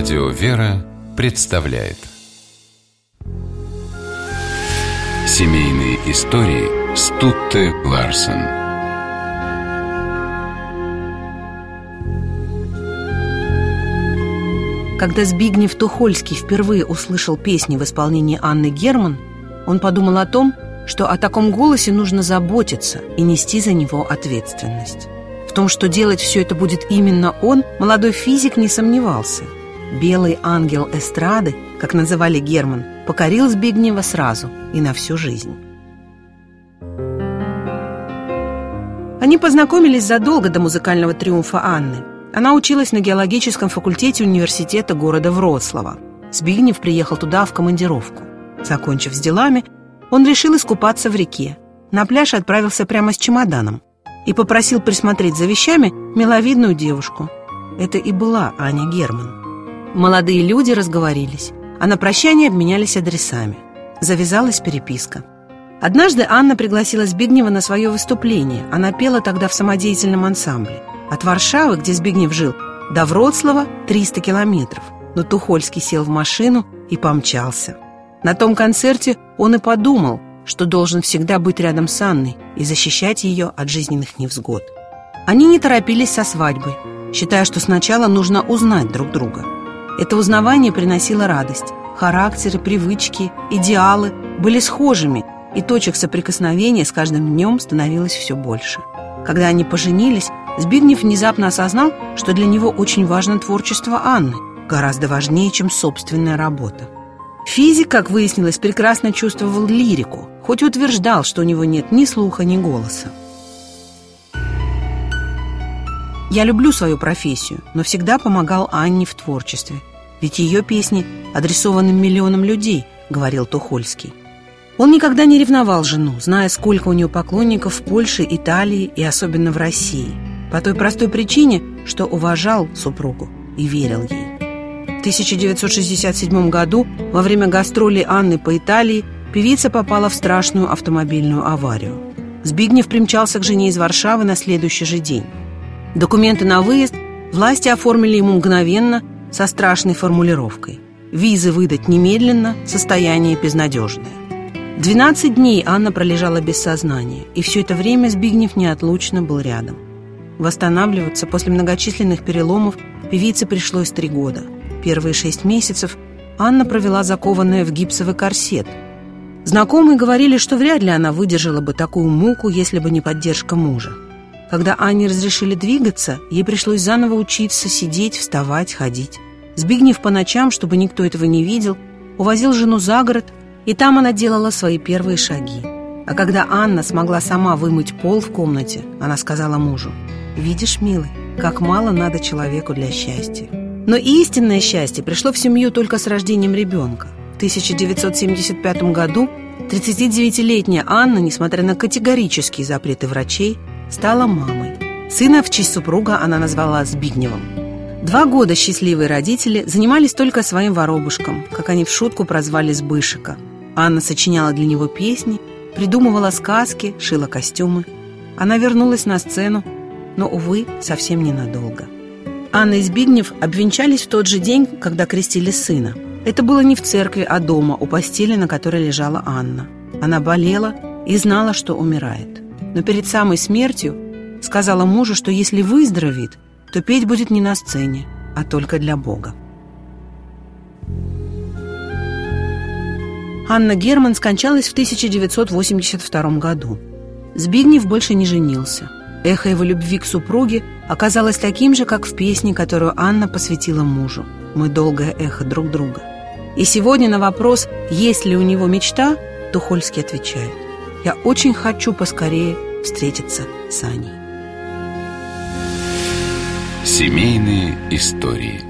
Радио «Вера» представляет Семейные истории Стутте Ларсен Когда Збигнев Тухольский впервые услышал песни в исполнении Анны Герман, он подумал о том, что о таком голосе нужно заботиться и нести за него ответственность. В том, что делать все это будет именно он, молодой физик не сомневался. «Белый ангел эстрады», как называли Герман, покорил Збигнева сразу и на всю жизнь. Они познакомились задолго до музыкального триумфа Анны. Она училась на геологическом факультете университета города Вроцлава. Збигнев приехал туда в командировку. Закончив с делами, он решил искупаться в реке. На пляж отправился прямо с чемоданом и попросил присмотреть за вещами миловидную девушку. Это и была Аня Герман. Молодые люди разговорились, а на прощание обменялись адресами. Завязалась переписка. Однажды Анна пригласила Збигнева на свое выступление. Она пела тогда в самодеятельном ансамбле. От Варшавы, где Збигнев жил, до Вроцлава 300 километров. Но Тухольский сел в машину и помчался. На том концерте он и подумал – что должен всегда быть рядом с Анной и защищать ее от жизненных невзгод. Они не торопились со свадьбой, считая, что сначала нужно узнать друг друга. Это узнавание приносило радость. Характеры, привычки, идеалы были схожими, и точек соприкосновения с каждым днем становилось все больше. Когда они поженились, Збигнев внезапно осознал, что для него очень важно творчество Анны, гораздо важнее, чем собственная работа. Физик, как выяснилось, прекрасно чувствовал лирику, хоть утверждал, что у него нет ни слуха, ни голоса. Я люблю свою профессию, но всегда помогал Анне в творчестве. Ведь ее песни адресованы миллионам людей, говорил Тухольский. Он никогда не ревновал жену, зная, сколько у нее поклонников в Польше, Италии и особенно в России. По той простой причине, что уважал супругу и верил ей. В 1967 году во время гастролей Анны по Италии певица попала в страшную автомобильную аварию. Збигнев примчался к жене из Варшавы на следующий же день. Документы на выезд власти оформили ему мгновенно со страшной формулировкой. Визы выдать немедленно, состояние безнадежное. 12 дней Анна пролежала без сознания, и все это время Збигнев неотлучно был рядом. Восстанавливаться после многочисленных переломов певице пришлось три года – Первые шесть месяцев Анна провела закованная в гипсовый корсет. Знакомые говорили, что вряд ли она выдержала бы такую муку, если бы не поддержка мужа. Когда Анне разрешили двигаться, ей пришлось заново учиться сидеть, вставать, ходить. Збигнев по ночам, чтобы никто этого не видел, увозил жену за город, и там она делала свои первые шаги. А когда Анна смогла сама вымыть пол в комнате, она сказала мужу, «Видишь, милый, как мало надо человеку для счастья». Но истинное счастье пришло в семью только с рождением ребенка. В 1975 году 39-летняя Анна, несмотря на категорические запреты врачей, стала мамой. Сына в честь супруга она назвала Збигневым. Два года счастливые родители занимались только своим воробушком, как они в шутку прозвали Сбышика. Анна сочиняла для него песни, придумывала сказки, шила костюмы. Она вернулась на сцену, но, увы, совсем ненадолго. Анна и Збигнев обвенчались в тот же день, когда крестили сына. Это было не в церкви, а дома, у постели, на которой лежала Анна. Она болела и знала, что умирает. Но перед самой смертью сказала мужу, что если выздоровеет, то петь будет не на сцене, а только для Бога. Анна Герман скончалась в 1982 году. Збигнев больше не женился – Эхо его любви к супруге оказалось таким же, как в песне, которую Анна посвятила мужу. «Мы долгое эхо друг друга». И сегодня на вопрос, есть ли у него мечта, Тухольский отвечает, «Я очень хочу поскорее встретиться с Аней». Семейные истории –